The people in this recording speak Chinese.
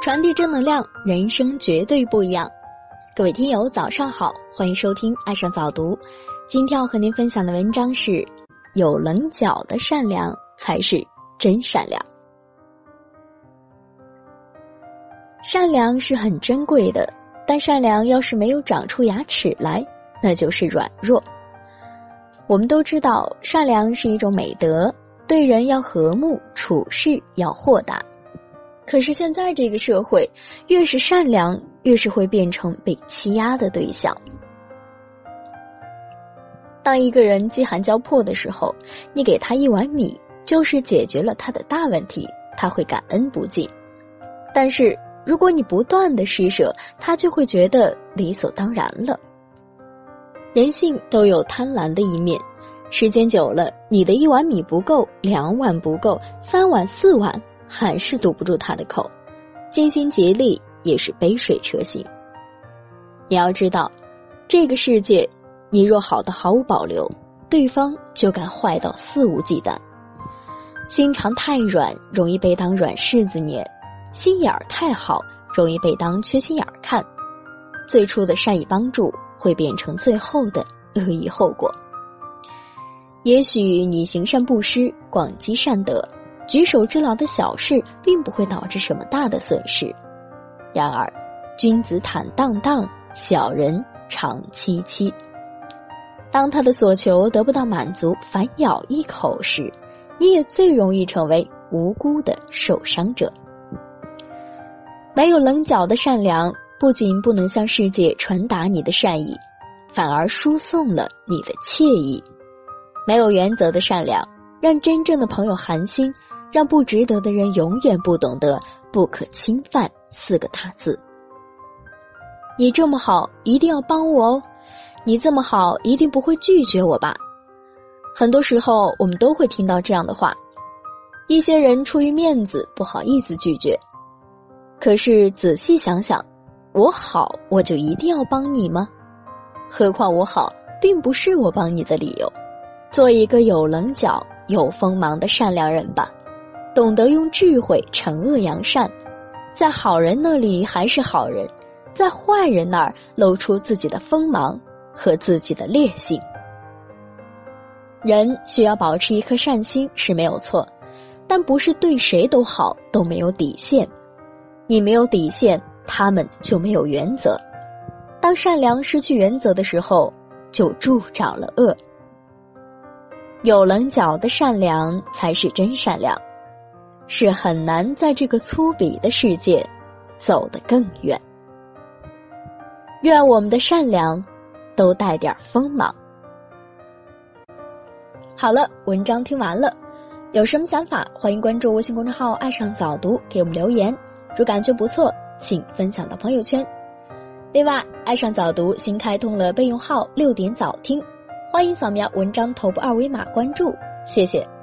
传递正能量，人生绝对不一样。各位听友，早上好，欢迎收听《爱上早读》。今天要和您分享的文章是：有棱角的善良才是真善良。善良是很珍贵的，但善良要是没有长出牙齿来，那就是软弱。我们都知道，善良是一种美德，对人要和睦，处事要豁达。可是现在这个社会，越是善良，越是会变成被欺压的对象。当一个人饥寒交迫的时候，你给他一碗米，就是解决了他的大问题，他会感恩不尽。但是如果你不断的施舍，他就会觉得理所当然了。人性都有贪婪的一面，时间久了，你的一碗米不够，两碗不够，三碗四碗。还是堵不住他的口，尽心竭力也是杯水车薪。你要知道，这个世界，你若好的毫无保留，对方就敢坏到肆无忌惮。心肠太软，容易被当软柿子捏；心眼儿太好，容易被当缺心眼儿看。最初的善意帮助，会变成最后的恶意后果。也许你行善布施，广积善德。举手之劳的小事，并不会导致什么大的损失。然而，君子坦荡荡，小人常戚戚。当他的所求得不到满足，反咬一口时，你也最容易成为无辜的受伤者。没有棱角的善良，不仅不能向世界传达你的善意，反而输送了你的惬意。没有原则的善良，让真正的朋友寒心。让不值得的人永远不懂得“不可侵犯”四个大字。你这么好，一定要帮我哦！你这么好，一定不会拒绝我吧？很多时候，我们都会听到这样的话。一些人出于面子，不好意思拒绝。可是仔细想想，我好，我就一定要帮你吗？何况我好，并不是我帮你的理由。做一个有棱角、有锋芒的善良人吧。懂得用智慧惩恶扬善，在好人那里还是好人，在坏人那儿露出自己的锋芒和自己的劣性。人需要保持一颗善心是没有错，但不是对谁都好都没有底线。你没有底线，他们就没有原则。当善良失去原则的时候，就助长了恶。有棱角的善良才是真善良。是很难在这个粗鄙的世界走得更远。愿我们的善良都带点锋芒。好了，文章听完了，有什么想法，欢迎关注微信公众号“爱上早读”，给我们留言。如感觉不错，请分享到朋友圈。另外，爱上早读新开通了备用号“六点早听”，欢迎扫描文章头部二维码关注。谢谢。